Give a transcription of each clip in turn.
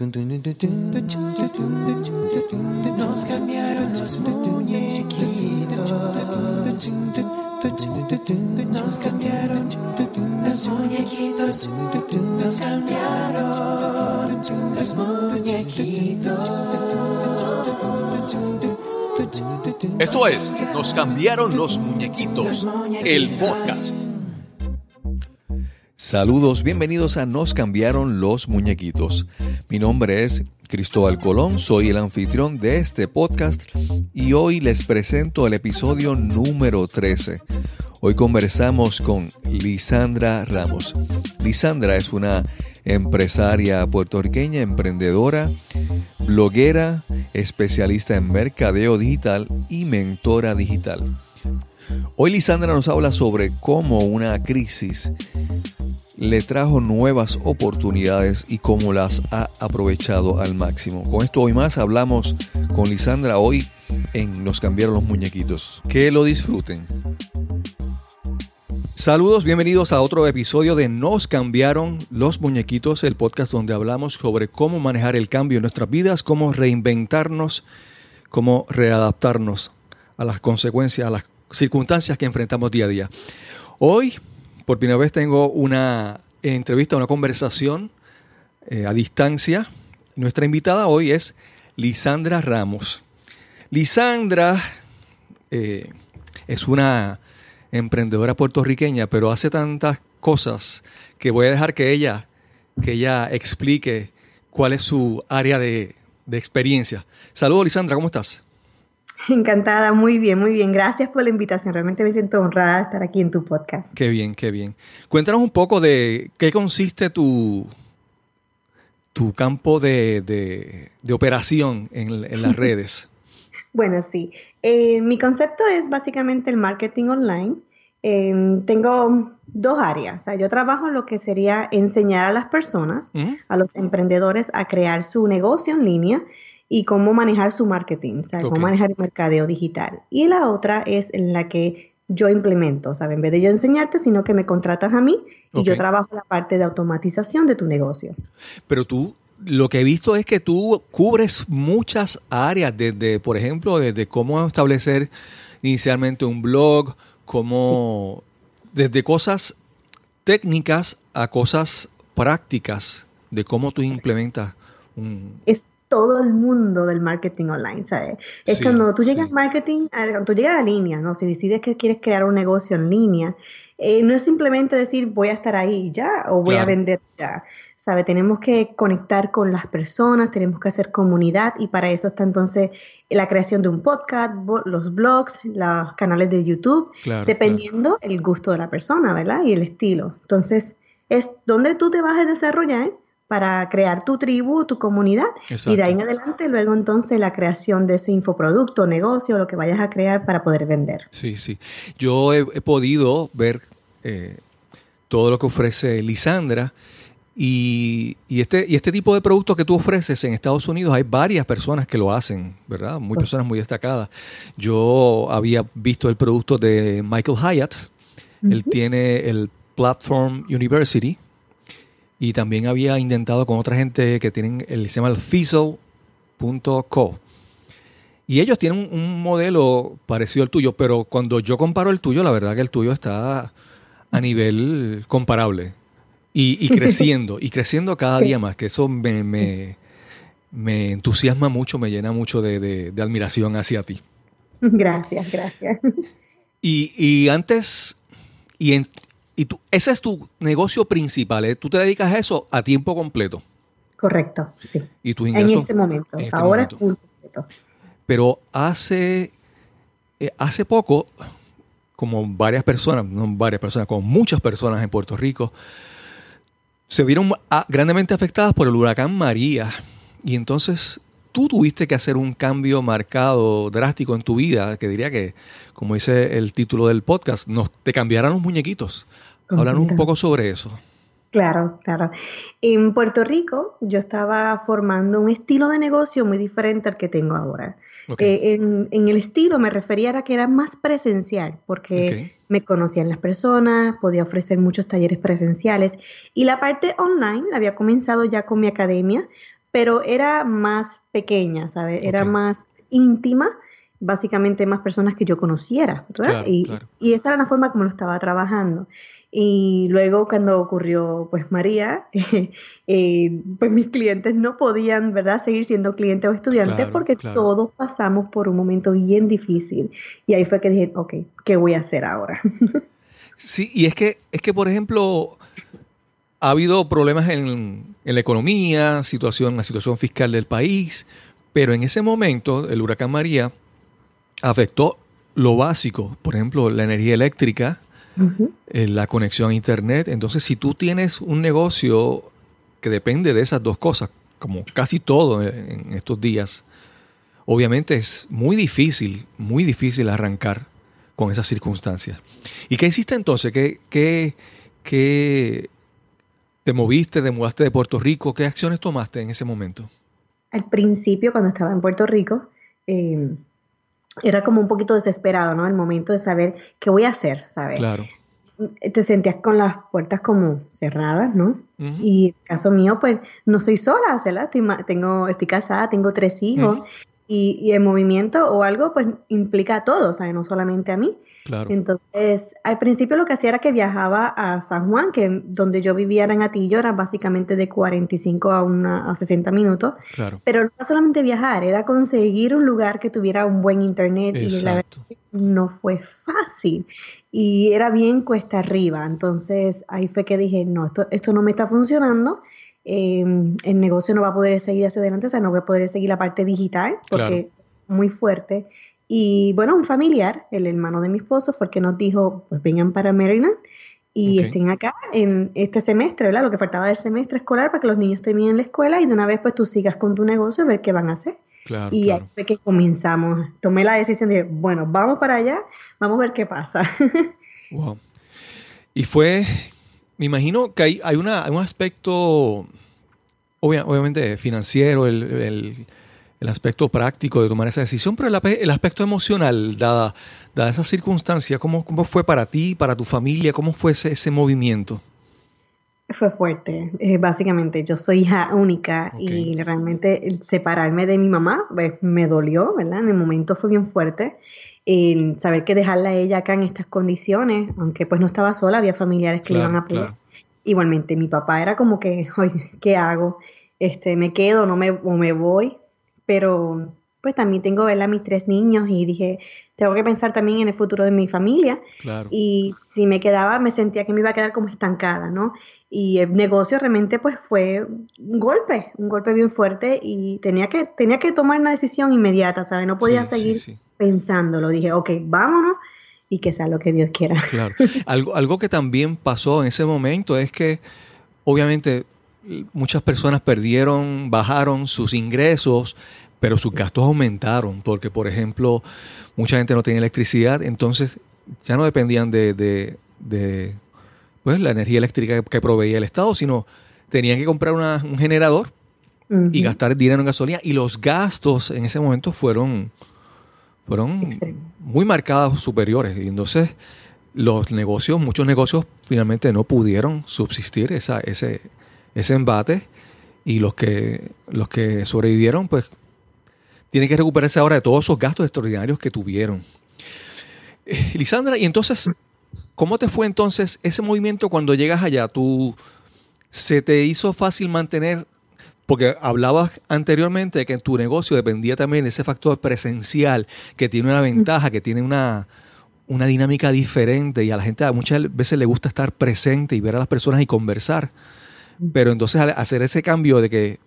Nos cambiaron los muñequitos. Nos cambiaron los muñequitos. Nos cambiaron los muñequitos. Esto es Nos cambiaron los muñequitos, el podcast. Saludos, bienvenidos a Nos cambiaron los muñequitos. Mi nombre es Cristóbal Colón, soy el anfitrión de este podcast y hoy les presento el episodio número 13. Hoy conversamos con Lisandra Ramos. Lisandra es una empresaria puertorriqueña, emprendedora, bloguera, especialista en mercadeo digital y mentora digital. Hoy Lisandra nos habla sobre cómo una crisis le trajo nuevas oportunidades y cómo las ha aprovechado al máximo. Con esto hoy más hablamos con Lisandra hoy en Nos cambiaron los muñequitos. Que lo disfruten. Saludos, bienvenidos a otro episodio de Nos cambiaron los muñequitos, el podcast donde hablamos sobre cómo manejar el cambio en nuestras vidas, cómo reinventarnos, cómo readaptarnos a las consecuencias, a las circunstancias que enfrentamos día a día. Hoy por primera vez tengo una entrevista, una conversación eh, a distancia. Nuestra invitada hoy es Lisandra Ramos. Lisandra eh, es una emprendedora puertorriqueña, pero hace tantas cosas que voy a dejar que ella, que ella explique cuál es su área de, de experiencia. Saludos, Lisandra, ¿cómo estás? Encantada, muy bien, muy bien. Gracias por la invitación. Realmente me siento honrada de estar aquí en tu podcast. Qué bien, qué bien. Cuéntanos un poco de qué consiste tu, tu campo de, operación en, las redes. bueno, sí. Eh, mi concepto es básicamente el marketing online. Em, tengo dos áreas. O sea, yo trabajo en lo que sería enseñar a las personas, a los emprendedores, a crear su negocio en línea y cómo manejar su marketing, o sea, cómo manejar el mercadeo digital. Y la otra es en la que yo implemento, o sea, en vez de yo enseñarte, sino que me contratas a mí y yo trabajo la parte de automatización de tu negocio. Pero tú, lo que he visto es que tú cubres muchas áreas, desde, por ejemplo, desde cómo establecer inicialmente un blog, cómo, desde cosas técnicas a cosas prácticas de cómo tú implementas un todo el mundo del marketing online, ¿sabes? Es cuando tú llegas al marketing, cuando tú llegas a línea, ¿no? Si decides que quieres crear un negocio en línea, eh, no es simplemente decir voy a estar ahí ya o voy a vender ya, ¿sabes? Tenemos que conectar con las personas, tenemos que hacer comunidad y para eso está entonces la creación de un podcast, los blogs, los canales de YouTube, dependiendo el gusto de la persona, ¿verdad? Y el estilo. Entonces, es donde tú te vas a desarrollar para crear tu tribu, tu comunidad y de ahí en adelante luego entonces la creación de ese infoproducto, negocio, lo que vayas a crear para poder vender. Sí, sí. Yo he, podido ver eh, todo lo que ofrece Lisandra y, este, y este tipo de productos que tú ofreces en Estados Unidos hay varias personas que lo hacen, ¿verdad? Muy personas muy destacadas. Yo había visto el producto de Michael Hyatt. Él tiene el Platform University, y también había intentado con otra gente que tienen el se llama el Fizzle.co. Y ellos tienen un, modelo parecido al tuyo, pero cuando yo comparo el tuyo, la verdad que el tuyo está a nivel comparable. Y, creciendo, y creciendo cada día más, que eso me, me, entusiasma mucho, me llena mucho de, admiración hacia ti. Gracias, gracias. Y, y antes, y en, y tú, ese es tu negocio principal, ¿eh? Tú te dedicas a eso a tiempo completo. Correcto, sí. ¿Y tus ingresos? En este momento. Este Ahora es full completo. Pero hace, eh, hace poco, como varias personas, no varias personas, como muchas personas en Puerto Rico, se vieron grandemente afectadas por el huracán María. Y entonces tú tuviste que hacer un cambio marcado, drástico en tu vida, que diría que, como dice el título del podcast, nos, te cambiaran los muñequitos. Háblanos un poco sobre eso. Claro, claro. En Puerto Rico yo estaba formando un estilo de negocio muy diferente al que tengo ahora. Eh, en, el estilo me refería a que era más presencial, porque me conocían las personas, podía ofrecer muchos talleres presenciales y la parte online había comenzado ya con mi academia, pero era más pequeña, ¿sabes? Era más íntima, básicamente más personas que yo conociera, ¿verdad? y, y, esa era la forma como lo estaba trabajando. Y luego cuando ocurrió pues María, eh, pues mis clientes no podían, ¿verdad?, seguir siendo clientes o estudiantes porque todos pasamos por un momento bien difícil. Y ahí fue que dije, ok, ¿qué voy a hacer ahora? sí, y es que, es que por ejemplo, ha habido problemas en, en la economía, situación, la situación fiscal del país, pero en ese momento el huracán María afectó lo básico, por ejemplo, la energía eléctrica, eh, la conexión a Internet. Entonces, si tú tienes un negocio que depende de esas dos cosas, como casi todo en estos días, obviamente es muy difícil, muy difícil arrancar con esas circunstancias. ¿Y qué hiciste entonces? ¿Qué, qué, qué te moviste, te mudaste de Puerto Rico? ¿Qué acciones tomaste en ese momento? Al principio, cuando estaba en Puerto Rico, eh, era como un poquito desesperado, ¿no? El momento de saber qué voy a hacer, ¿sabes? Claro. Te sentías con las puertas como cerradas, ¿no? Y en el caso mío, pues no soy sola, ¿verdad? Estoy, tengo, estoy casada, tengo tres hijos y, el movimiento o algo, pues implica a todos, ¿sabes? No solamente a mí. Entonces, al principio lo que hacía era que viajaba a San Juan, que donde yo vivía en Atillo, era básicamente de 45 a, una, a 60 minutos. Pero no solamente viajar, era conseguir un lugar que tuviera un buen internet y la verdad no fue fácil. Y era bien cuesta arriba. Entonces, ahí fue que dije, no, esto, esto no me está funcionando. Em, el negocio no va a poder seguir hacia adelante, o sea, no voy a poder seguir la parte digital porque muy fuerte. Y bueno, un familiar, el hermano de mi esposo, fue el que nos dijo, pues vengan para Maryland y estén acá en este semestre, ¿verdad? Lo que faltaba del semestre escolar para que los niños terminen la escuela y de una vez pues tú sigas con tu negocio a ver qué van a hacer. y ahí fue que comenzamos. Tomé la decisión de, bueno, vamos para allá, vamos a ver qué pasa. wow. Y fue, me imagino que hay, hay, una, un aspecto, obviamente financiero, el el aspecto práctico de tomar esa decisión, pero el, aspecto emocional, dada, dada esa circunstancia, ¿cómo, ¿cómo, fue para ti, para tu familia? ¿Cómo fue ese, ese movimiento? Fue fuerte. Eh, básicamente, yo soy hija única y realmente separarme de mi mamá pues, me dolió, ¿verdad? En el momento fue bien fuerte. El saber que dejarla a ella acá en estas condiciones, aunque pues no estaba sola, había familiares que le iban a apoyar. Igualmente, mi papá era como que, oye, ¿qué hago? Este, me quedo no me, o me voy pero pues también tengo a mis tres niños y dije, tengo que pensar también en el futuro de mi familia. Y si me quedaba, me sentía que me iba a quedar como estancada, ¿no? Y el negocio realmente pues fue un golpe, un golpe bien fuerte y tenía que, tenía que tomar una decisión inmediata, ¿sabes? No podía seguir pensándolo. Dije, ok, vámonos y que sea lo que Dios quiera. Claro. algo, algo que también pasó en ese momento es que obviamente muchas personas perdieron, bajaron sus ingresos, pero sus gastos aumentaron, porque por ejemplo, mucha gente no tenía electricidad, entonces ya no dependían de, de, pues, la energía eléctrica que proveía el Estado, sino tenían que comprar un generador y gastar dinero en gasolina, y los gastos en ese momento fueron, fueron muy marcados superiores, y entonces los negocios, muchos negocios finalmente no pudieron subsistir esa, ese, ese embate y los que, los que sobrevivieron, pues tienen que recuperarse ahora de todos esos gastos extraordinarios que tuvieron. Eh, Lisandra, y entonces, ¿cómo te fue entonces ese movimiento cuando llegas allá? ¿Tú se te hizo fácil mantener, porque hablabas anteriormente de que en tu negocio dependía también de ese factor presencial, que tiene una ventaja, que tiene una, una dinámica diferente y a la gente muchas veces le gusta estar presente y ver a las personas y conversar. Pero entonces al hacer ese cambio de que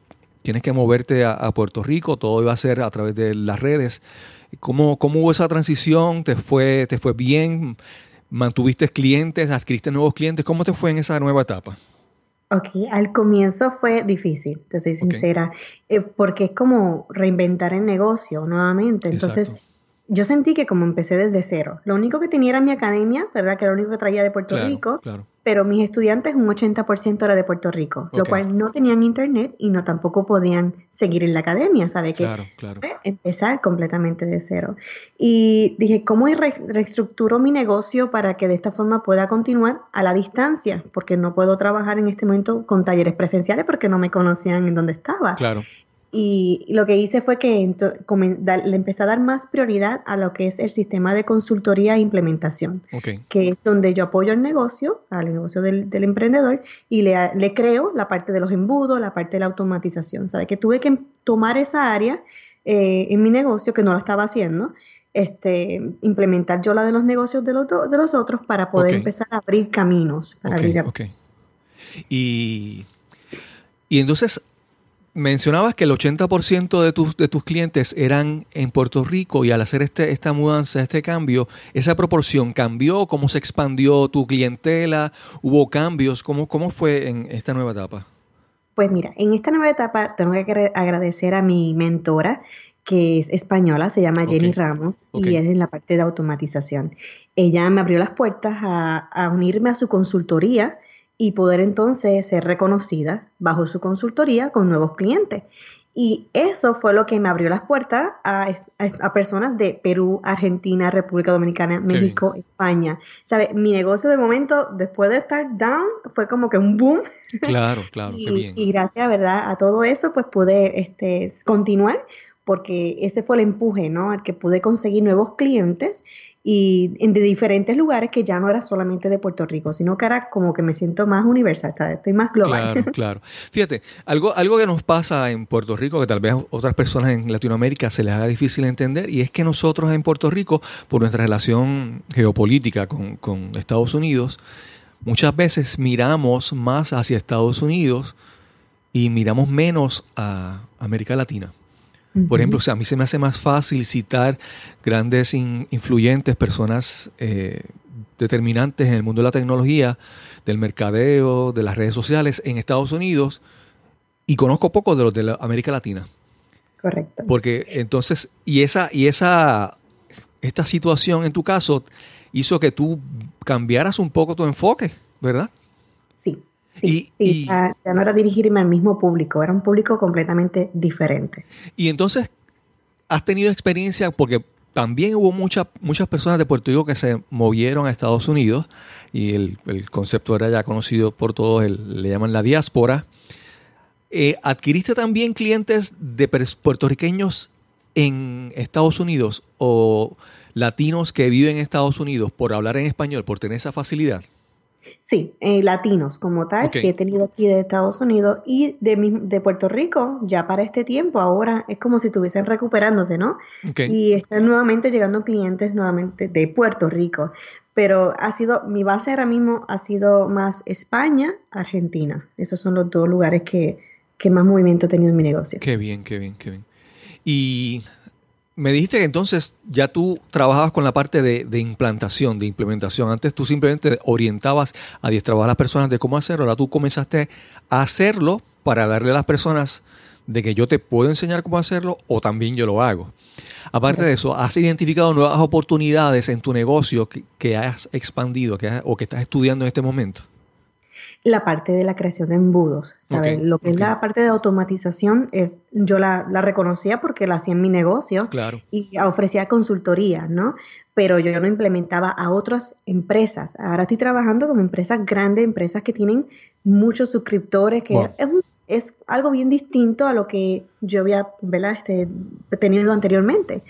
tienes que moverte a, Puerto Rico, todo iba a ser a través de las redes. ¿Cómo, cómo hubo esa transición? ¿Te fue, ¿Te fue bien? ¿Mantuviste clientes? ¿Adquiriste nuevos clientes? ¿Cómo te fue en esa nueva etapa? Ok, al comienzo fue difícil, te soy sincera, eh, porque es como reinventar el negocio nuevamente. Entonces, yo sentí que como empecé desde cero, lo único que tenía era mi academia, ¿verdad? Que era lo único que traía de Puerto Rico. Pero mis estudiantes un 80% era de Puerto Rico, lo cual no tenían internet y no tampoco podían seguir en la academia, ¿sabe? Que claro, claro. empezar completamente de cero. Y dije, ¿cómo reestructuro mi negocio para que de esta forma pueda continuar a la distancia? Porque no puedo trabajar en este momento con talleres presenciales porque no me conocían en dónde estaba. Claro. Y lo que hice fue que le empecé a dar más prioridad a lo que es el sistema de consultoría e implementación, que es donde yo apoyo el negocio, al negocio del, emprendedor, y le, creo la parte de los embudos, la parte de la automatización. ¿Sabe? Que tuve que tomar esa área eh, en mi negocio, que no lo estaba haciendo, este, implementar yo la de los negocios de los, de los otros para poder empezar a abrir caminos. Para Y, y entonces Mencionabas que el 80% de tus, de tus clientes eran en Puerto Rico y al hacer este, esta mudanza, este cambio, ¿esa proporción cambió? ¿Cómo se expandió tu clientela? ¿Hubo cambios? ¿Cómo, cómo fue en esta nueva etapa? Pues mira, en esta nueva etapa tengo que agradecer a mi mentora, que es española, se llama Jenny Ramos y es en la parte de automatización. Ella me abrió las puertas a, a unirme a su consultoría y poder entonces ser reconocida bajo su consultoría con nuevos clientes. Y eso fue lo que me abrió las puertas a, personas de Perú, Argentina, República Dominicana, México, España. ¿Sabe? Mi negocio de momento, después de estar down, fue como que un boom. Claro, claro, y, qué bien. Y gracias, ¿verdad? A todo eso, pues pude este, continuar porque ese fue el empuje, ¿no? Al que pude conseguir nuevos clientes y de diferentes lugares que ya no era solamente de Puerto Rico, sino que era como que me siento más universal, estoy más global. Claro, claro. Fíjate, algo, algo que nos pasa en Puerto Rico, que tal vez a otras personas en Latinoamérica se les haga difícil entender, y es que nosotros en Puerto Rico, por nuestra relación geopolítica con, con Estados Unidos, muchas veces miramos más hacia Estados Unidos y miramos menos a América Latina. Por ejemplo, a mí se me hace más fácil citar grandes influyentes, personas eh, determinantes en el mundo de la tecnología, del mercadeo, de las redes sociales en Estados Unidos, y conozco poco de los de América Latina. Correcto. Porque entonces, y esa, y esa, esta situación en tu caso hizo que tú cambiaras un poco tu enfoque, ¿verdad? Sí, sí ya, no era dirigirme al mismo público, era un público completamente diferente. Y entonces, ¿has tenido experiencia? Porque también hubo muchas muchas personas de Puerto Rico que se movieron a Estados Unidos y el, concepto era ya conocido por todos, le llaman la diáspora. Eh, ¿Adquiriste también clientes de puertorriqueños en Estados Unidos o latinos que viven en Estados Unidos por hablar en español, por tener esa facilidad? Sí, eh, latinos como tal, sí he tenido aquí de Estados Unidos y de, de Puerto Rico, ya para este tiempo, ahora es como si estuviesen recuperándose, ¿no? Y están nuevamente llegando clientes nuevamente de Puerto Rico, pero ha sido, mi base ahora mismo ha sido más España, Argentina. Esos son los dos lugares que, que más movimiento he tenido en mi negocio. Qué bien, qué bien, qué bien. Y me dijiste que entonces ya tú trabajabas con la parte de, implantación, de implementación. Antes tú simplemente orientabas, adiestrabas a las personas de cómo hacerlo. Ahora tú comenzaste a hacerlo para darle a las personas de que yo te puedo enseñar cómo hacerlo o también yo lo hago. Aparte de eso, ¿has identificado nuevas oportunidades en tu negocio que, has expandido que o que estás estudiando en este momento? La parte de la creación de embudos, ¿sabes? Lo que es la parte de automatización es, yo la, reconocía porque la hacía en mi negocio y ofrecía consultoría, ¿no? Pero yo no implementaba a otras empresas. Ahora estoy trabajando con empresas grandes, empresas que tienen muchos suscriptores, que es, es, algo bien distinto a lo que yo había Este, tenido anteriormente.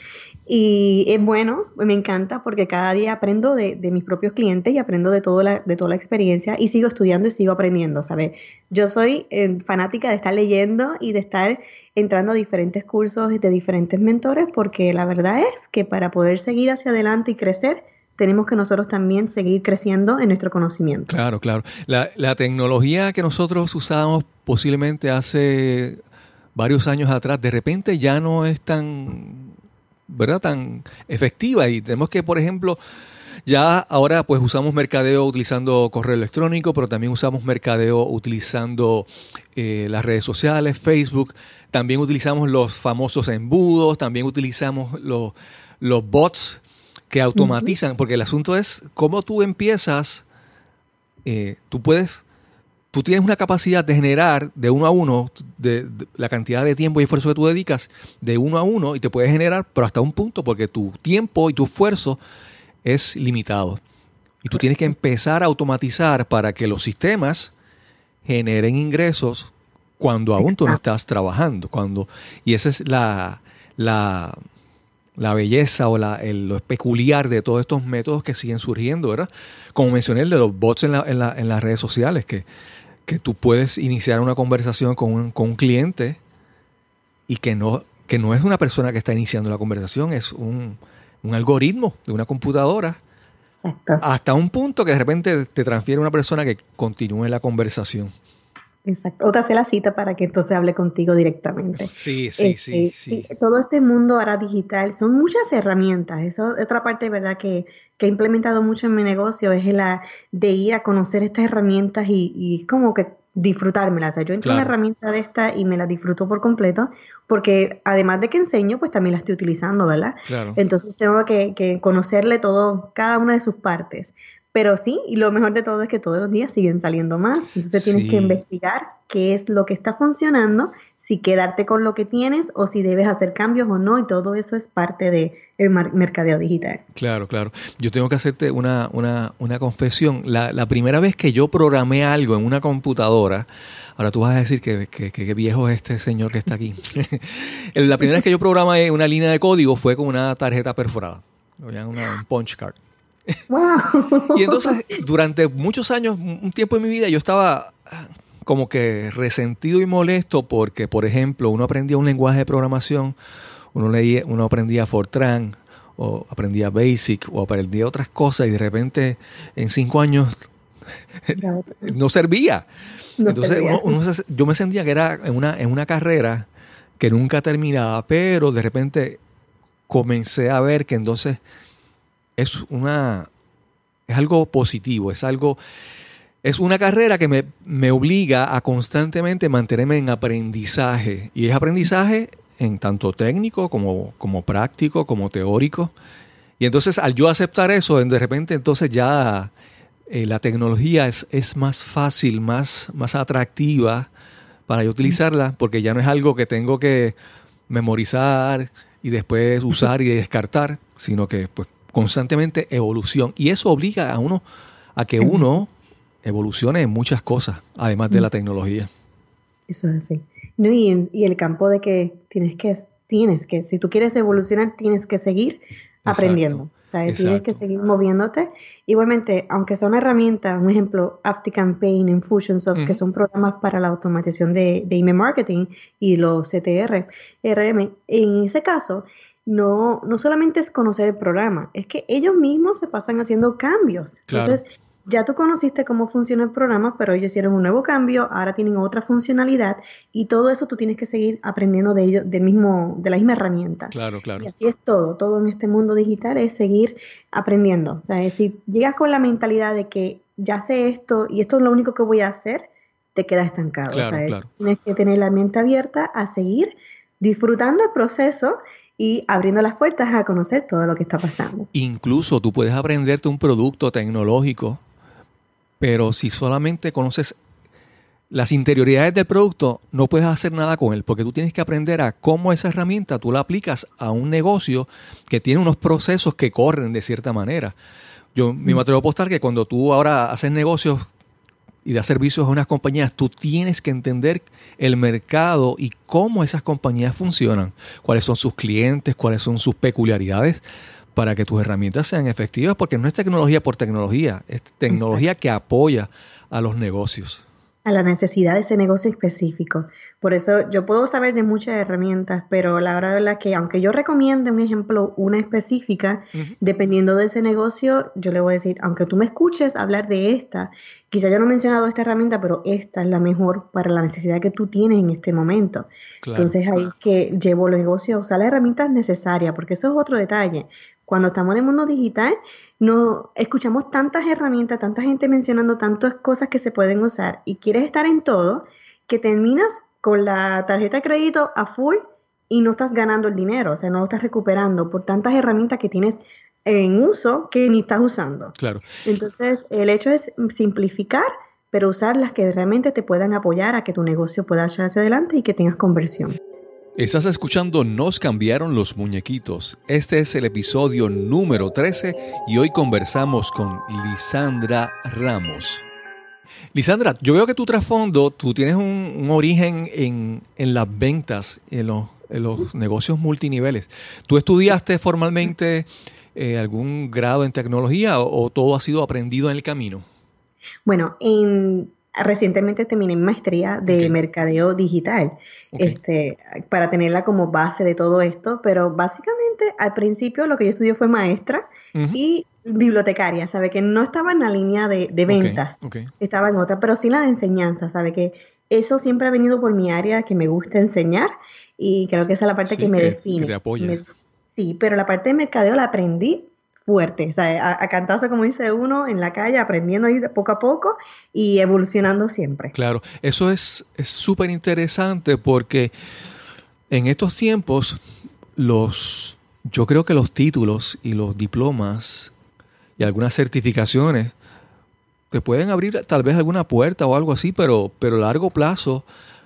Y es bueno, me encanta porque cada día aprendo de, mis propios clientes y aprendo de, todo la, de toda la experiencia y sigo estudiando y sigo aprendiendo, ¿sabes? Yo soy eh, fanática de estar leyendo y de estar entrando a diferentes cursos de diferentes mentores porque la verdad es que para poder seguir hacia adelante y crecer, tenemos que nosotros también seguir creciendo en nuestro conocimiento. Claro, claro. La, la tecnología que nosotros usamos posiblemente hace varios años atrás, de repente ya no es tan ¿verdad? tan efectiva. Y tenemos que, por ejemplo, ya ahora pues usamos mercadeo utilizando correo electrónico, pero también usamos mercadeo utilizando eh, las redes sociales, Facebook, también utilizamos los famosos embudos, también utilizamos los, los bots que automatizan, porque el asunto es cómo tú empiezas eh, tú puedes, tú tienes una capacidad de generar de uno a uno, de, la cantidad de tiempo y esfuerzo que tú dedicas de uno a uno y te puedes generar, pero hasta un punto, porque tu tiempo y tu esfuerzo es limitado. Y tú tienes que empezar a automatizar para que los sistemas generen ingresos cuando aún tú no estás trabajando. Cuando, y esa es la, la, la belleza o la, lo peculiar de todos estos métodos que siguen surgiendo, ¿verdad? Como mencioné, el de los bots en, la, en, la, en las redes sociales, que, que, tú puedes iniciar una conversación con un, con un cliente y que no, que no es una persona que está iniciando la conversación, es un, un algoritmo de una computadora. Hasta un punto que de repente te transfiere una persona que continúe la conversación. Exacto. O te hace la cita para que entonces hable contigo directamente. Sí, sí, sí, este, sí, Todo este mundo ahora digital, son muchas herramientas. Eso es otra parte, ¿verdad?, que, que he implementado mucho en mi negocio, es la de ir a conocer estas herramientas y, y como que disfrutármelas. O sea, yo entro en una herramienta de esta y me la disfruto por completo, porque además de que enseño, pues también la estoy utilizando, ¿verdad? Claro. Entonces tengo que, que conocerle todo, cada una de sus partes. Pero sí, y lo mejor de todo es que todos los días siguen saliendo más. Entonces tienes que investigar qué es lo que está funcionando, si quedarte con lo que tienes o si debes hacer cambios o no. Y todo eso es parte del de mercadeo digital. Claro, claro. Yo tengo que hacerte una, una, una confesión. La, la, primera vez que yo programé algo en una computadora, ahora tú vas a decir que, que, viejo es este señor que está aquí. la primera vez que yo programé una línea de código fue con una tarjeta perforada. Una, un punch card. y entonces, durante muchos años, un tiempo en mi vida, yo estaba ah, como que resentido y molesto porque, por ejemplo, uno aprendía un lenguaje de programación, uno, leía, uno aprendía Fortran, o aprendía Basic, o aprendía otras cosas, y de repente en cinco años no servía. entonces, yo me sentía que era en una, en una carrera que nunca terminaba, pero de repente comencé a ver que entonces es una es algo positivo, es algo es una carrera que me, me, obliga a constantemente mantenerme en aprendizaje. Y es aprendizaje en tanto técnico como, como práctico, como teórico. Y entonces al yo aceptar eso, de repente entonces ya eh, la tecnología es, es, más fácil, más, más atractiva para yo utilizarla, porque ya no es algo que tengo que memorizar y después usar y descartar, sino que pues constantemente evolución. Y eso obliga a uno a que uno evolucione en muchas cosas, además de la tecnología. Eso es así. No, y, y, el campo de que tienes que, tienes que, si tú quieres evolucionar, tienes que seguir aprendiendo. O sea, tienes que seguir moviéndote. Igualmente, aunque sea una herramienta, un ejemplo, AftiCampaign, Infusionsoft, que son programas para la automatización de, de email marketing y los CTR, RM, en ese caso, no, no solamente es conocer el programa, es que ellos mismos se pasan haciendo cambios. Entonces, ya tú conociste cómo funciona el programa, pero ellos hicieron un nuevo cambio, ahora tienen otra funcionalidad y todo eso tú tienes que seguir aprendiendo de ellos, del mismo, de la misma herramienta. Claro, claro. Y así es todo, todo en este mundo digital es seguir aprendiendo. O sea, si llegas con la mentalidad de que ya sé esto y esto es lo único que voy a hacer, te quedas estancado. Claro, claro. Tienes que tener la mente abierta a seguir disfrutando el proceso y abriendo las puertas a conocer todo lo que está pasando. Incluso tú puedes aprenderte un producto tecnológico, pero si solamente conoces las interioridades del producto, no puedes hacer nada con él, porque tú tienes que aprender a cómo esa herramienta tú la aplicas a un negocio que tiene unos procesos que corren de cierta manera. Yo me atrevo a apostar que cuando tú ahora haces negocios y da servicios a unas compañías, tú tienes que entender el mercado y cómo esas compañías funcionan, cuáles son sus clientes, cuáles son sus peculiaridades, para que tus herramientas sean efectivas, porque no es tecnología por tecnología, es tecnología que apoya a los negocios a la necesidad de ese negocio específico. Por eso yo puedo saber de muchas herramientas, pero la verdad es que aunque yo recomiende un ejemplo, una específica, dependiendo de ese negocio, yo le voy a decir, aunque tú me escuches hablar de esta, quizá yo no he mencionado esta herramienta, pero esta es la mejor para la necesidad que tú tienes en este momento. Entonces ahí que llevo los negocios a usar las herramientas necesarias, porque eso es otro detalle. Cuando estamos en el mundo digital, no escuchamos tantas herramientas, tanta gente mencionando tantas cosas que se pueden usar y quieres estar en todo que terminas con la tarjeta de crédito a full y no estás ganando el dinero, o sea, no lo estás recuperando por tantas herramientas que tienes en uso que ni estás usando. Claro. Entonces, el hecho es simplificar, pero usar las que realmente te puedan apoyar a que tu negocio pueda echarse adelante y que tengas conversión. Estás escuchando Nos cambiaron los muñequitos. Este es el episodio número 13 y hoy conversamos con Lisandra Ramos. Lisandra, yo veo que tu trasfondo, tú tienes un, origen en, las ventas, en los, en los, negocios multiniveles. ¿Tú estudiaste formalmente eh, algún grado en tecnología o, todo ha sido aprendido en el camino? Bueno, en, recientemente terminé mi maestría de mercadeo digital este, para tenerla como base de todo esto, pero básicamente al principio lo que yo estudié fue maestra y bibliotecaria, ¿sabe? Que no estaba en la línea de, ventas, estaba en otra, pero sí la de enseñanza, ¿sabe? Que eso siempre ha venido por mi área, que me gusta enseñar y creo que esa es la parte que me define. te apoya. sí, pero la parte de mercadeo la aprendí fuerte, o sea, a, cantazo, como dice uno, en la calle, aprendiendo ahí poco a poco y evolucionando siempre. Claro, eso es súper interesante porque en estos tiempos los, yo creo que los títulos y los diplomas y algunas certificaciones te pueden abrir tal vez alguna puerta o algo así, pero, pero a largo plazo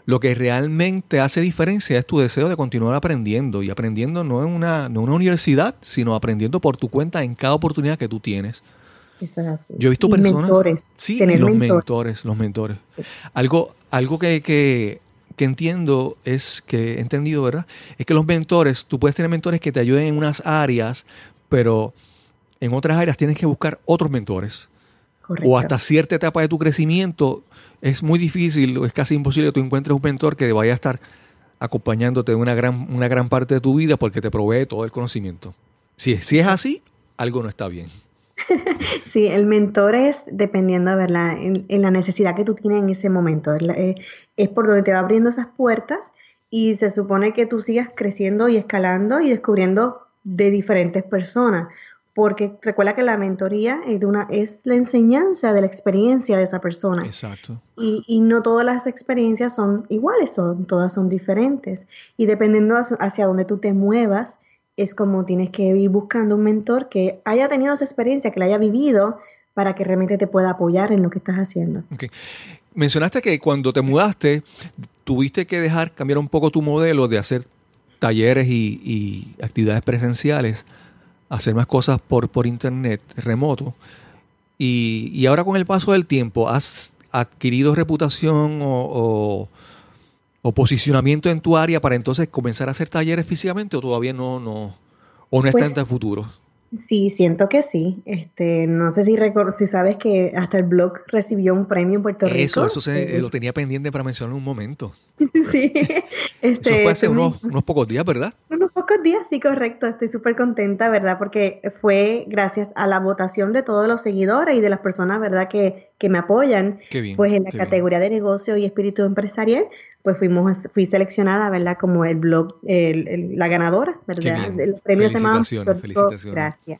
lo que realmente hace diferencia es tu deseo de continuar aprendiendo y aprendiendo no en una, no una universidad, sino aprendiendo por tu cuenta en cada oportunidad que tú tienes. Eso es así. Yo he visto personas. Mentores. Sí, los mentores, los mentores. Algo, algo que, que, que, entiendo es que he entendido, ¿verdad? Es que los mentores, tú puedes tener mentores que te ayuden en unas áreas, pero en otras áreas tienes que buscar otros mentores. Correcto. O hasta cierta etapa de tu crecimiento es muy difícil, es casi imposible que tú encuentres un mentor que vaya a estar acompañándote una gran, una gran parte de tu vida porque te provee todo el conocimiento. Si, si es así, algo no está bien. Sí, el mentor es dependiendo, ¿verdad? En, en la necesidad que tú tienes en ese momento. Eh, es por donde te va abriendo esas puertas y se supone que tú sigas creciendo y escalando y descubriendo de diferentes personas porque recuerda que la mentoría es, una, es la enseñanza de la experiencia de esa persona. Exacto. Y, no todas las experiencias son iguales, son, todas son diferentes. Y dependiendo hacia dónde tú te muevas, es como tienes que ir buscando un mentor que haya tenido esa experiencia, que la haya vivido, para que realmente te pueda apoyar en lo que estás haciendo. Okay. Mencionaste que cuando te mudaste, tuviste que dejar cambiar un poco tu modelo de hacer talleres y, y actividades presenciales hacer más cosas por, por internet, remoto. Y, ahora con el paso del tiempo, ¿has adquirido reputación o, o, posicionamiento en tu área para entonces comenzar a hacer talleres físicamente o todavía no, no, o no está pues en el futuro? Sí, siento que sí. Este, no sé si si sabes que hasta el blog recibió un premio en Puerto Rico. Eso, eso se, lo tenía pendiente para mencionar en un momento. sí. Este, eso fue hace unos, unos, pocos días, ¿verdad? Unos pocos días, sí, correcto. Estoy súper contenta, ¿verdad? Porque fue gracias a la votación de todos los seguidores y de las personas, ¿verdad? Que, que me apoyan. Qué bien, pues en la categoría de negocio y espíritu empresarial, pues fuimos, fui seleccionada, ¿verdad? Como el blog, la ganadora, ¿verdad? El premio se llamaba Gracias.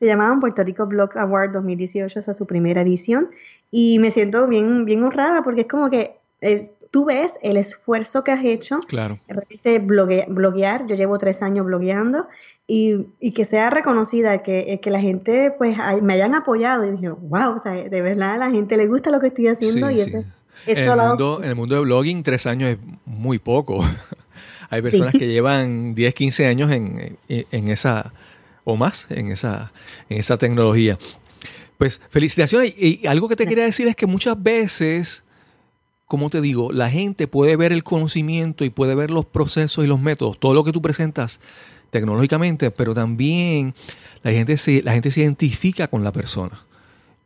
Se llamaban Puerto Rico Blogs Award 2018, esa es su primera edición. Y me siento bien, bien honrada porque es como que eh, tú ves el esfuerzo que has hecho. Claro. Realmente bloguear, yo llevo tres años blogueando y, y, que sea reconocida, que, que la gente pues me hayan apoyado y dije, wow, de verdad a la gente le gusta lo que estoy haciendo y sí en, el mundo, en el mundo de blogging, tres años es muy poco. Hay personas que llevan 10, 15 años en, esa, o más, en esa, en esa tecnología. Pues felicitaciones. Y, algo que te quería decir es que muchas veces, como te digo, la gente puede ver el conocimiento y puede ver los procesos y los métodos, todo lo que tú presentas tecnológicamente, pero también la gente se, la gente se identifica con la persona.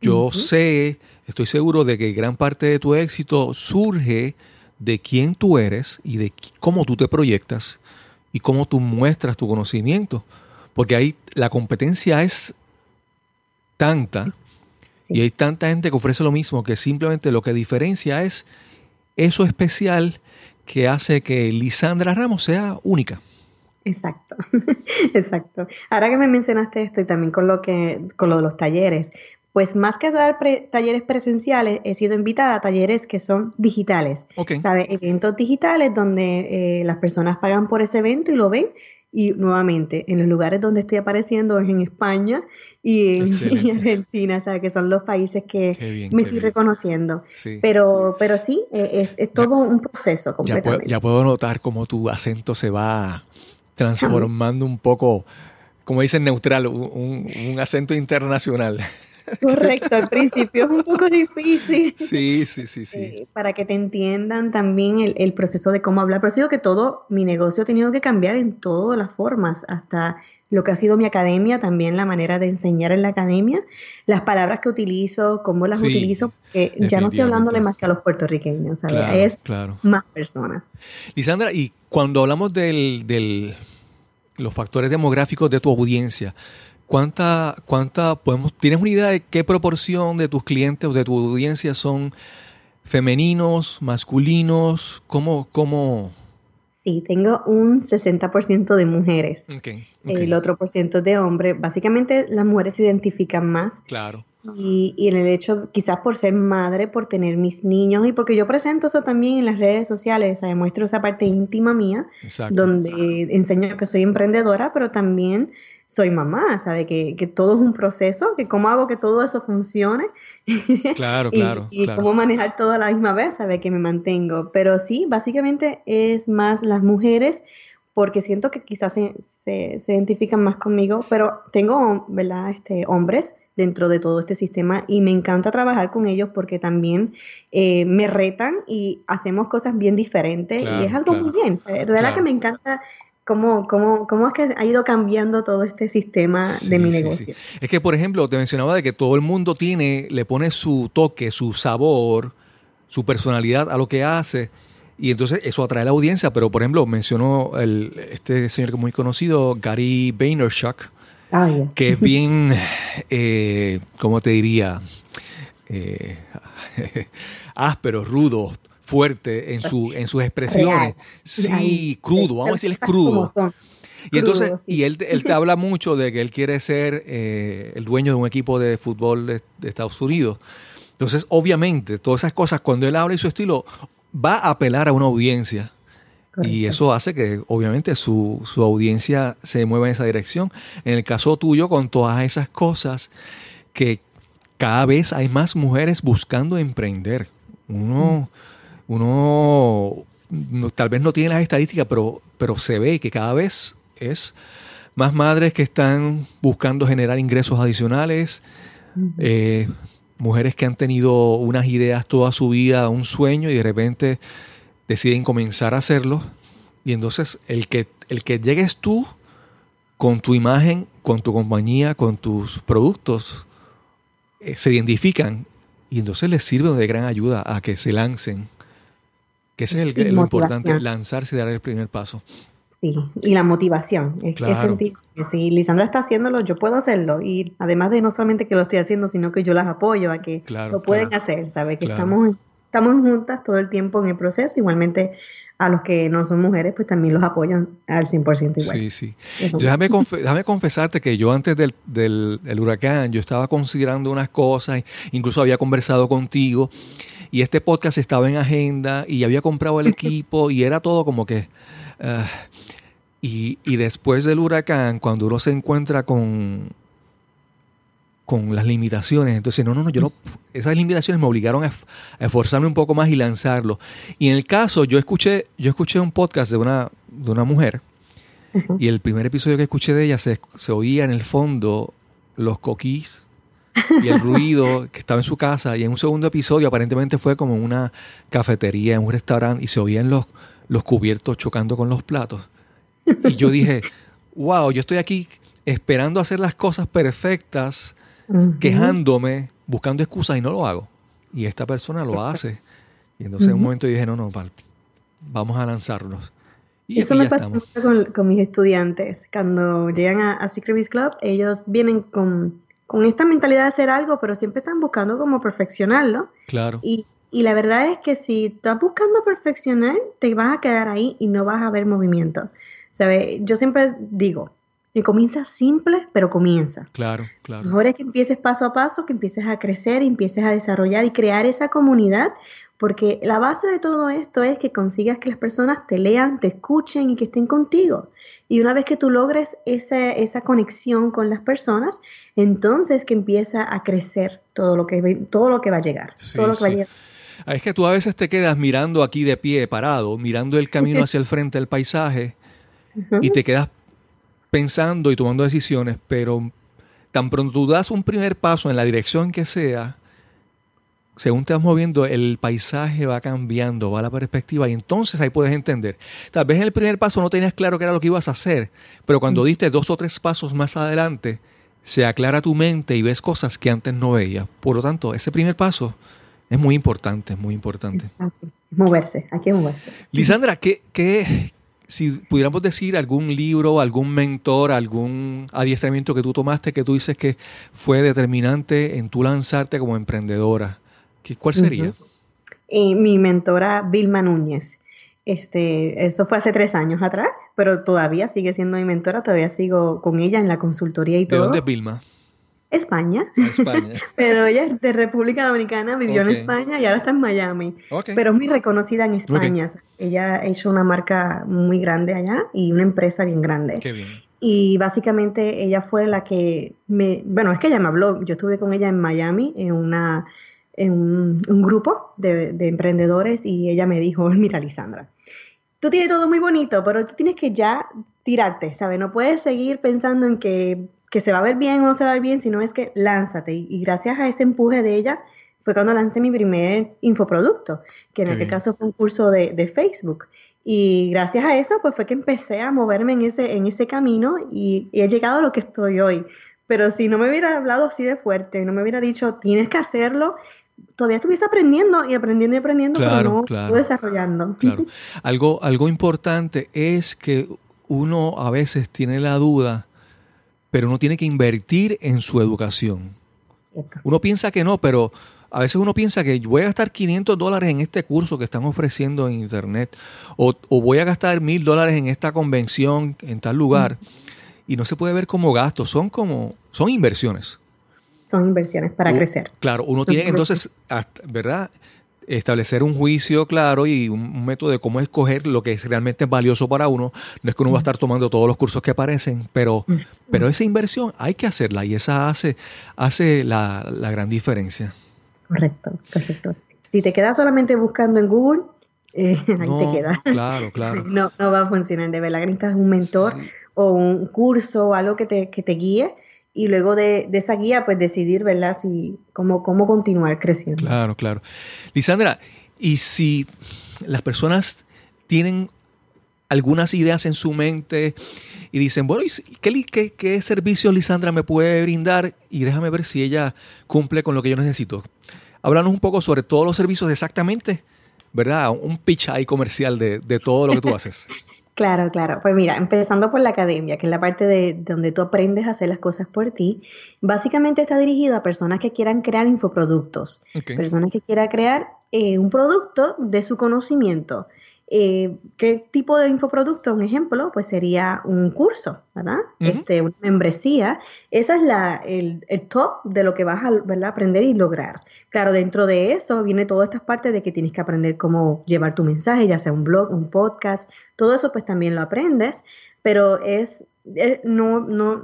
Yo sé estoy seguro de que gran parte de tu éxito surge de quién tú eres y de cómo tú te proyectas y cómo tú muestras tu conocimiento. Porque ahí la competencia es tanta y hay tanta gente que ofrece lo mismo que simplemente lo que diferencia es eso especial que hace que Lisandra Ramos sea única. Exacto, exacto. Ahora que me mencionaste esto y también con lo que, con lo de los talleres, pues más que dar talleres presenciales, he sido invitada a talleres que son digitales. Okay. Eventos digitales donde eh, las personas pagan por ese evento y lo ven Y nuevamente, en los lugares donde estoy apareciendo es en España y en, Argentina, ¿sabes? Que son los países que me estoy reconociendo. Pero, pero sí, e, es, todo un proceso completamente. Ya puedo, notar cómo tu acento se va transformando un poco, como dicen neutral, un, un acento internacional. Correcto, al principio es un poco difícil. Sí, sí, sí, sí. Eh, para que te entiendan también el, el, proceso de cómo hablar. Pero ha sido que todo mi negocio ha tenido que cambiar en todas las formas, hasta lo que ha sido mi academia, también la manera de enseñar en la academia, las palabras que utilizo, cómo las utilizo, porque ya no estoy hablándole más que a los puertorriqueños, ¿sabes? es más personas. Lisandra, y cuando hablamos del, del, los factores demográficos de tu audiencia, ¿Cuánta, cuánta podemos, ¿Tienes una idea de qué proporción de tus clientes o de tu audiencia son femeninos, masculinos? ¿Cómo, cómo? Sí, tengo un 60% de mujeres. El otro por ciento de hombres. Básicamente las mujeres se identifican más. Claro. Y, y, en el hecho, quizás por ser madre, por tener mis niños y porque yo presento eso también en las redes sociales, muestro esa parte íntima mía, donde enseño que soy emprendedora, pero también soy mamá, ¿sabe? Que, que, todo es un proceso, que cómo hago que todo eso funcione. Claro, claro. y, cómo manejar todo a la misma vez, ¿sabe? Que me mantengo. Pero sí, básicamente es más las mujeres, porque siento que quizás se, se, identifican más conmigo, pero tengo, ¿verdad? Este, hombres dentro de todo este sistema y me encanta trabajar con ellos porque también eh, me retan y hacemos cosas bien diferentes y es algo muy bien. De verdad que me encanta ¿Cómo, cómo, cómo es que ha ido cambiando todo este sistema de mi negocio? Es que, por ejemplo, te mencionaba de que todo el mundo tiene, le pone su toque, su sabor, su personalidad a lo que hace. Y entonces eso atrae a la audiencia. Pero, por ejemplo, mencionó el, este señor muy conocido, Gary Vaynerchuk, ah, que es bien, eh, ¿cómo te diría? Eh, áspero, rudo, fuerte en, su, en sus expresiones. Sí, crudo, vamos a decir, es crudo. Y entonces, y él, él, te habla mucho de que él quiere ser eh, el dueño de un equipo de fútbol de, Estados Unidos. Entonces, obviamente, todas esas cosas, cuando él habla y su estilo, va a apelar a una audiencia. Y eso hace que, obviamente, su, su audiencia se mueva en esa dirección. En el caso tuyo, con todas esas cosas, que cada vez hay más mujeres buscando emprender. Uno uno tal vez no tiene las estadísticas, pero, pero se ve que cada vez es más madres que están buscando generar ingresos adicionales, eh, mujeres que han tenido unas ideas toda su vida, un sueño y de repente deciden comenzar a hacerlo. Y entonces el que, el que llegues tú con tu imagen, con tu compañía, con tus productos, eh, se identifican. Y entonces les sirve de gran ayuda a que se lancen que ese es el, lo importante, lanzarse y dar el primer paso. Sí, y la motivación. Es, sentir que si Lisandra está haciéndolo, yo puedo hacerlo. Y además de no solamente que lo estoy haciendo, sino que yo las apoyo a que lo pueden hacer, ¿sabes? Que estamos, estamos juntas todo el tiempo en el proceso. Igualmente a los que no son mujeres, pues también los apoyan al 100% igual. Sí, sí. Déjame, déjame, confesarte que yo antes del, del, del, huracán, yo estaba considerando unas cosas, incluso había conversado contigo y este podcast estaba en agenda y había comprado el equipo y era todo como que... Ah, y, después del huracán, cuando uno se encuentra con, con las limitaciones. Entonces, no, no, no, yo no, esas limitaciones me obligaron a, esforzarme un poco más y lanzarlo. Y en el caso, yo escuché, yo escuché un podcast de una, de una mujer y el primer episodio que escuché de ella se, se oía en el fondo los coquís y el ruido que estaba en su casa. Y en un segundo episodio aparentemente fue como en una cafetería, en un restaurante, y se oían los, los cubiertos chocando con los platos. Y yo dije, wow, yo estoy aquí esperando hacer las cosas perfectas, quejándome, buscando excusas y no lo hago. Y esta persona lo hace. Y entonces en un momento dije, no, no, vamos a lanzarnos. Y Eso me pasa mucho con, mis estudiantes. Cuando llegan a, a Secret Club, ellos vienen con con esta mentalidad de hacer algo, pero siempre están buscando como perfeccionarlo. Claro. Y, y la verdad es que si estás buscando perfeccionar, te vas a quedar ahí y no vas a ver movimiento. ¿Sabe? Yo siempre digo, Que comienza simple, pero comienza. Claro, claro. Mejor es que empieces paso a paso, que empieces a crecer, empieces a desarrollar y crear esa comunidad, porque la base de todo esto es que consigas que las personas te lean, te escuchen y que estén contigo. Y una vez que tú logres esa, esa conexión con las personas, entonces que empieza a crecer todo lo que, todo lo que va a llegar. todo lo que va a llegar. Ah, es que tú a veces te quedas mirando aquí de pie, parado, mirando el camino hacia el frente del paisaje y te quedas pensando y tomando decisiones, pero tan pronto tú das un primer paso en la dirección que sea, según te vas moviendo, el paisaje va cambiando, va la perspectiva y entonces ahí puedes entender. Tal vez en el primer paso no tenías claro qué era lo que ibas a hacer, pero cuando diste dos o tres pasos más adelante, se aclara tu mente y ves cosas que antes no veías. Por lo tanto, ese primer paso es muy importante, es muy importante. Moverse, hay que moverse. Lisandra, ¿qué, qué, si pudiéramos decir algún libro, algún mentor, algún adiestramiento que tú tomaste que tú dices que fue determinante en tu lanzarte como emprendedora, ¿cuál sería? Eh, mi mentora Vilma Núñez. Este, eso fue hace tres años atrás, pero todavía sigue siendo mi mentora, todavía sigo con ella en la consultoría y todo. ¿De dónde es Vilma? España. España. pero ella es de República Dominicana, vivió en España y ahora está en Miami. Pero es muy reconocida en España. Ella ha hecho una marca muy grande allá y una empresa bien grande. Qué bien. Y básicamente ella fue la que me, bueno, es que ella me habló, yo estuve con ella en Miami en una en un, grupo de, de, emprendedores y ella me dijo, mira Lisandra, tú tienes todo muy bonito, pero tú tienes que ya tirarte, ¿sabes? No puedes seguir pensando en que que se va a ver bien o no se va a ver bien, sino es que lánzate. Y, gracias a ese empuje de ella fue cuando lancé mi primer infoproducto, que en este caso fue un curso de, Facebook. Y gracias a eso, pues fue que empecé a moverme en ese, en ese camino y, he llegado a lo que estoy hoy. Pero si no me hubiera hablado así de fuerte, no me hubiera dicho, tienes que hacerlo, todavía estuviese aprendiendo y aprendiendo y aprendiendo, pero no claro, desarrollando. Claro. Algo, algo importante es que uno a veces tiene la duda pero uno tiene que invertir en su educación. Uno piensa que no, pero a veces uno piensa que voy a gastar 500 dólares en este curso que están ofreciendo en Internet o, voy a gastar mil dólares en esta convención en tal lugar y no se puede ver como gastos, son como, son inversiones. Son inversiones para crecer. Claro, uno tiene entonces, ¿verdad? Establecer un juicio claro y un, método de cómo escoger lo que es realmente valioso para uno. No es que uno va a estar tomando todos los cursos que aparecen, pero, pero esa inversión hay que hacerla y esa hace, hace la, gran diferencia. Correcto, correcto. Si te quedas solamente buscando en Google, eh, ahí te quedas. Claro, claro. No, no va a funcionar. De verdad necesitas un mentor o un curso o algo que te, que te guíe y luego de, esa guía, pues decidir, ¿verdad? Si, cómo, cómo continuar creciendo. Claro, claro. Lisandra, y si las personas tienen algunas ideas en su mente y dicen, bueno, ¿qué, qué, qué servicio Lisandra me puede brindar? Y déjame ver si ella cumple con lo que yo necesito. Háblanos un poco sobre todos los servicios exactamente, ¿verdad? Un pitch ahí comercial de, de todo lo que tú haces. Claro, claro. Pues mira, empezando por la academia, que es la parte de donde tú aprendes a hacer las cosas por ti, básicamente está dirigido a personas que quieran crear infoproductos, personas que quieran crear eh, un producto de su conocimiento. Eh, ¿Qué tipo de infoproducto? Un ejemplo, pues sería un curso, ¿verdad? este, una membresía. Esa es la, el, top de lo que vas a aprender y lograr. Claro, dentro de eso viene todas estas partes de que tienes que aprender cómo llevar tu mensaje, ya sea un blog, un podcast, todo eso pues también lo aprendes, pero es eh, no, no,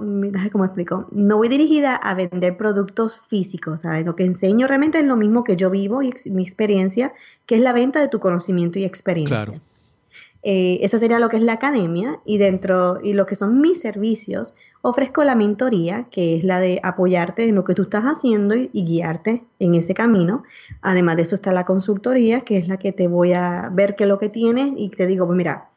¿cómo explico? No voy dirigida a vender productos físicos, ¿sabes? Lo que enseño realmente es lo mismo que yo vivo y mi experiencia, que es la venta de tu conocimiento y experiencia. Claro. Eh, esa sería lo que es la academia y dentro, y lo que son mis servicios, ofrezco la mentoría, que es la de apoyarte en lo que tú estás haciendo y, guiarte en ese camino. Además de eso está la consultoría, que es la que te voy a ver qué es lo que tienes y te digo, pues mira,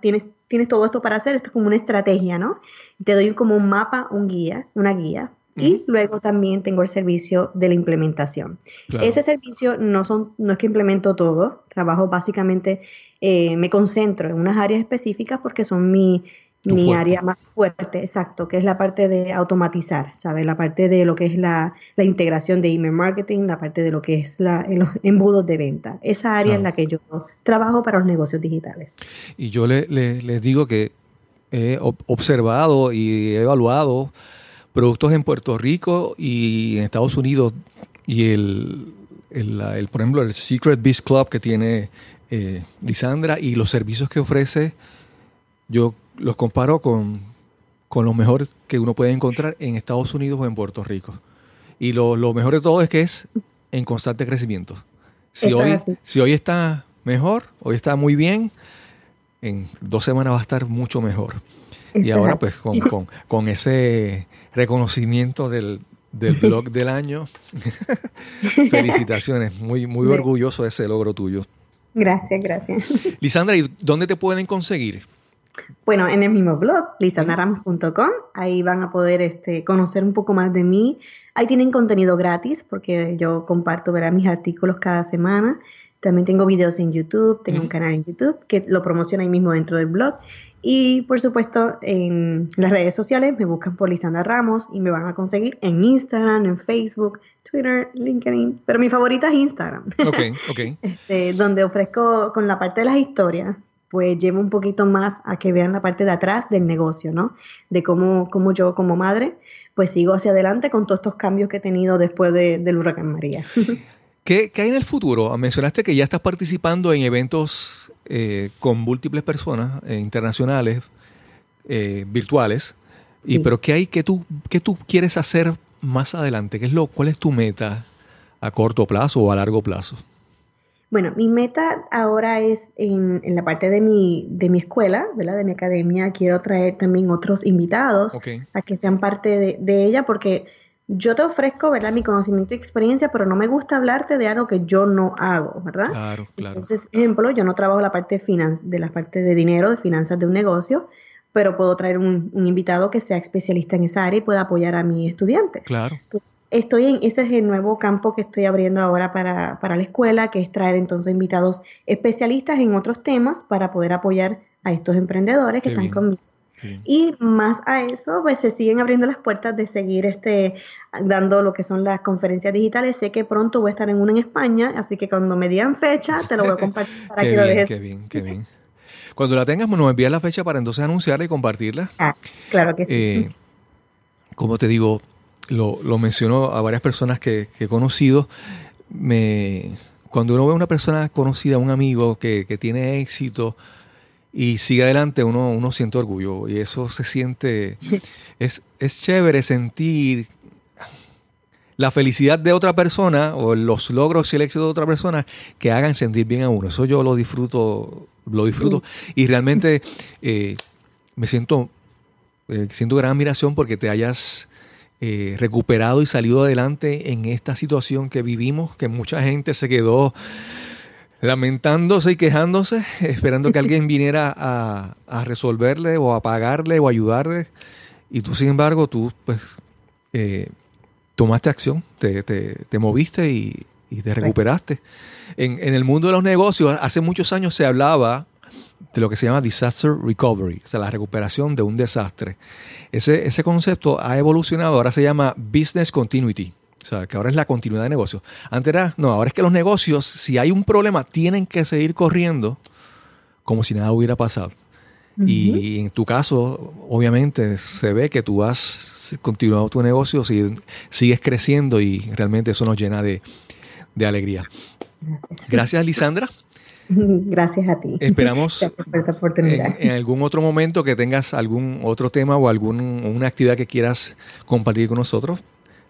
tienes tienes todo esto para hacer, esto es como una estrategia, ¿no? Te doy como un mapa, un guía, una guía. Y luego también tengo el servicio de la implementación. Ese servicio no, son, no es que implemento todo, trabajo básicamente, eh, me concentro en unas áreas específicas porque son mi, mi área más fuerte, exacto, que es la parte de automatizar, ¿sabes? La parte de lo que es la, integración de email marketing, la parte de lo que es la, los embudos de venta. Esa área es la que yo trabajo para los negocios digitales. Y yo le, les digo que he observado y he evaluado productos en Puerto Rico y en Estados Unidos y el, el, por ejemplo, el Secret Beast Club que tiene eh, Lisandra y los servicios que ofrece, yo los comparo con, con lo mejor que uno puede encontrar en Estados Unidos o en Puerto Rico. Y lo, mejor de todo es que es en constante crecimiento. Si hoy, si hoy está mejor, hoy está muy bien, en dos semanas va a estar mucho mejor. Y ahora pues con, ese reconocimiento del, blog del año, felicitaciones, muy, muy orgulloso de ese logro tuyo. Gracias, gracias. Lisandra, ¿y dónde te pueden conseguir? Bueno, en el mismo blog, lisandaramos.com, ahí van a poder este, conocer un poco más de mí. Ahí tienen contenido gratis porque yo comparto mis artículos cada semana. También tengo videos en YouTube, tengo un canal en YouTube que lo promociono ahí mismo dentro del blog. Y por supuesto, en las redes sociales me buscan por Lisandra Ramos y me van a conseguir en Instagram, en Facebook, Twitter, LinkedIn. Pero mi favorita es Instagram. Ok, ok. Este, donde ofrezco con la parte de las historias, pues llevo un poquito más a que vean la parte de atrás del negocio, ¿no? De cómo, cómo yo como madre, pues sigo hacia adelante con todos estos cambios que he tenido después de, del huracán María. ¿Qué, hay en el futuro? Mencionaste que ya estás participando en eventos eh, con múltiples personas eh, internacionales, eh, virtuales, y, pero ¿qué hay que tú, qué tú quieres hacer más adelante? ¿Qué es lo, ¿Cuál es tu meta a corto plazo o a largo plazo? Bueno, mi meta ahora es en, la parte de mi, de mi escuela, ¿verdad? De mi academia. Quiero traer también otros invitados a que sean parte de, de ella porque yo te ofrezco, ¿verdad? Mi conocimiento y experiencia, pero no me gusta hablarte de algo que yo no hago, ¿verdad? Claro, claro. Entonces, ejemplo, yo no trabajo la parte de, de la parte de dinero, de finanzas de un negocio, pero puedo traer un, invitado que sea especialista en esa área y pueda apoyar a mis estudiantes. Claro. Estoy en, ese es el nuevo campo que estoy abriendo ahora para, para la escuela, que es traer entonces invitados especialistas en otros temas para poder apoyar a estos emprendedores que están conmigo y más a eso, pues se siguen abriendo las puertas de seguir este, dando lo que son las conferencias digitales. Sé que pronto voy a estar en una en España, así que cuando me digan fecha, te lo voy a compartir para que lo dejes. Qué bien, qué bien. Cuando la tengas, nos envías la fecha para entonces anunciarla y compartirla. Ah, claro que sí. Eh, como te digo, lo, lo menciono a varias personas que, que, he conocido. Me, cuando uno ve a una persona conocida, un amigo que, que tiene éxito, y sigue adelante, uno, uno siente orgullo y eso se siente, es, es chévere sentir la felicidad de otra persona o los logros y el éxito de otra persona que hagan sentir bien a uno. Eso yo lo disfruto, lo disfruto y realmente eh, me siento, eh, siento gran admiración porque te hayas eh, recuperado y salido adelante en esta situación que vivimos, que mucha gente se quedó lamentándose y quejándose, esperando que alguien viniera a, resolverle o a pagarle o ayudarle. Y tú, sin embargo, tú pues eh, tomaste acción, te, te, moviste y, te recuperaste. En, en, el mundo de los negocios, hace muchos años se hablaba de lo que se llama disaster recovery, o sea, la recuperación de un desastre. Ese, ese concepto ha evolucionado, ahora se llama business continuity. O sea, que ahora es la continuidad de negocios. Antes era, no, ahora es que los negocios, si hay un problema, tienen que seguir corriendo como si nada hubiera pasado. Y en tu caso, obviamente, se ve que tú has continuado tu negocio, sigues creciendo y realmente eso nos llena de, alegría. Gracias, Lisandra. Gracias a ti. Esperamos En, algún otro momento que tengas algún otro tema o alguna actividad que quieras compartir con nosotros.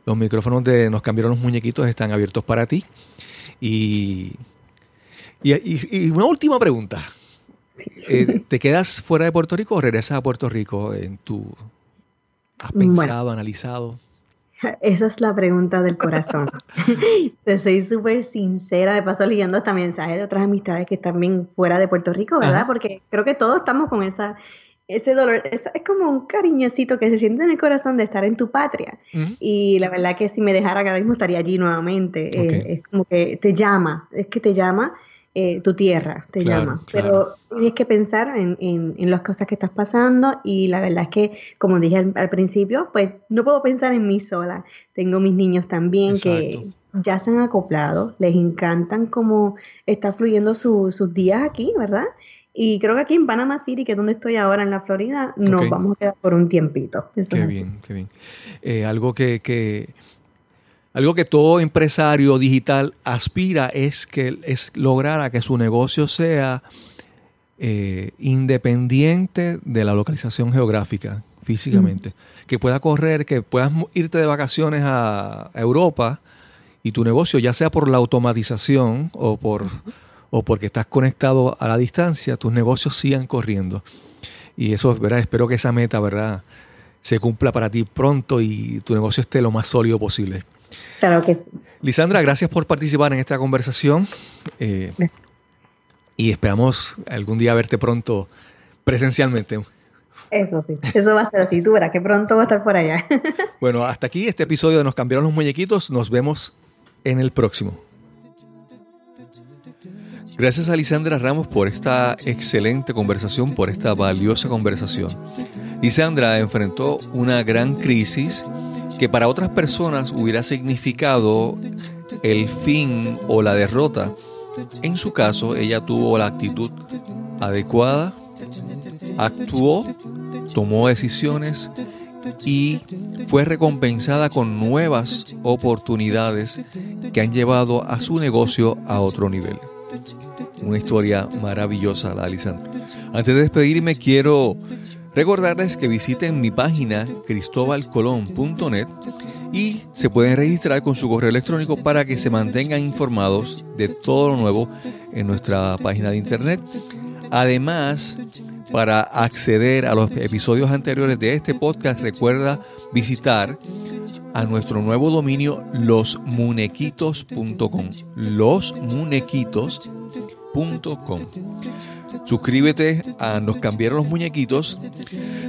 Los micrófonos de Nos cambiaron los muñequitos están abiertos para ti. Y, y, una última pregunta. Eh, ¿Te quedas fuera de Puerto Rico o regresas a Puerto Rico? En tu, ¿Has pensado, analizado? Esa es la pregunta del corazón. Te soy súper sincera. Me paso leyendo hasta mensajes de otras amistades que están bien fuera de Puerto Rico, ¿verdad? Porque creo que todos estamos con esa ese dolor, es, es, como un cariñecito que se siente en el corazón de estar en tu patria. Y la verdad que si me dejara cada mismo estaría allí nuevamente. Eh, es como que te llama, es que te llama eh, tu tierra, te llama. Pero tienes que pensar en, en, las cosas que estás pasando y la verdad es que, como dije al, principio, pues no puedo pensar en mí sola. Tengo mis niños también que ya se han acoplado, les encantan cómo está fluyendo sus días aquí, ¿verdad? Y creo que aquí en Panama City, que es donde estoy ahora en la Florida, nos vamos a quedar por un tiempito. qué bien, qué bien. Eh, algo que, algo que todo empresario digital aspira es que es lograr a que su negocio sea eh, independiente de la localización geográfica, físicamente. Que pueda correr, que puedas irte de vacaciones a Europa y tu negocio, ya sea por la automatización o por o porque estás conectado a la distancia, tus negocios sigan corriendo. Y eso, ¿verdad? Espero que esa meta, ¿verdad? Se cumpla para ti pronto y tu negocio esté lo más sólido posible. Claro que sí. Lisandra, gracias por participar en esta conversación. Eh, y esperamos algún día verte pronto presencialmente. Eso sí, eso va a ser así. Tú verás que pronto va a estar por allá. bueno, hasta aquí este episodio de Nos cambiaron los muñequitos. Nos vemos en el próximo. Gracias a Lisandra Ramos por esta excelente conversación, por esta valiosa conversación. Lisandra enfrentó una gran crisis que para otras personas hubiera significado el fin o la derrota. En su caso, ella tuvo la actitud adecuada, actuó, tomó decisiones y fue recompensada con nuevas oportunidades que han llevado a su negocio a otro nivel. Una historia maravillosa, la Alisandra. Antes de despedirme, quiero recordarles que visiten mi página cristobalcolón.net y se pueden registrar con su correo electrónico para que se mantengan informados de todo lo nuevo en nuestra página de internet. Además, para acceder a los episodios anteriores de este podcast, recuerda visitar a nuestro nuevo dominio losmunequitos.com. Losmunequitos.com. Suscríbete a Nos cambiaron los muñequitos.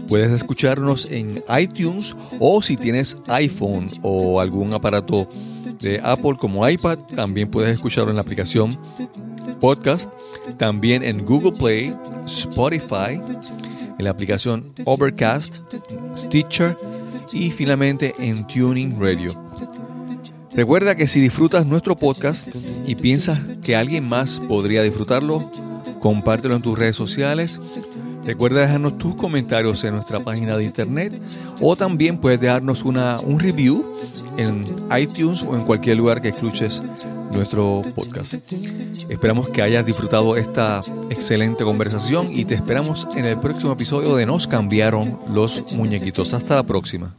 Puedes escucharnos en iTunes o si tienes iPhone o algún aparato de Apple como iPad, también puedes escucharlo en la aplicación podcast, también en Google Play, Spotify, en la aplicación Overcast, Stitcher y finalmente en Tuning Radio. Recuerda que si disfrutas nuestro podcast y piensas que alguien más podría disfrutarlo, compártelo en tus redes sociales. Recuerda dejarnos tus comentarios en nuestra página de internet o también puedes dejarnos una, un review en iTunes o en cualquier lugar que escuches nuestro podcast. Esperamos que hayas disfrutado esta excelente conversación y te esperamos en el próximo episodio de Nos cambiaron los muñequitos. Hasta la próxima.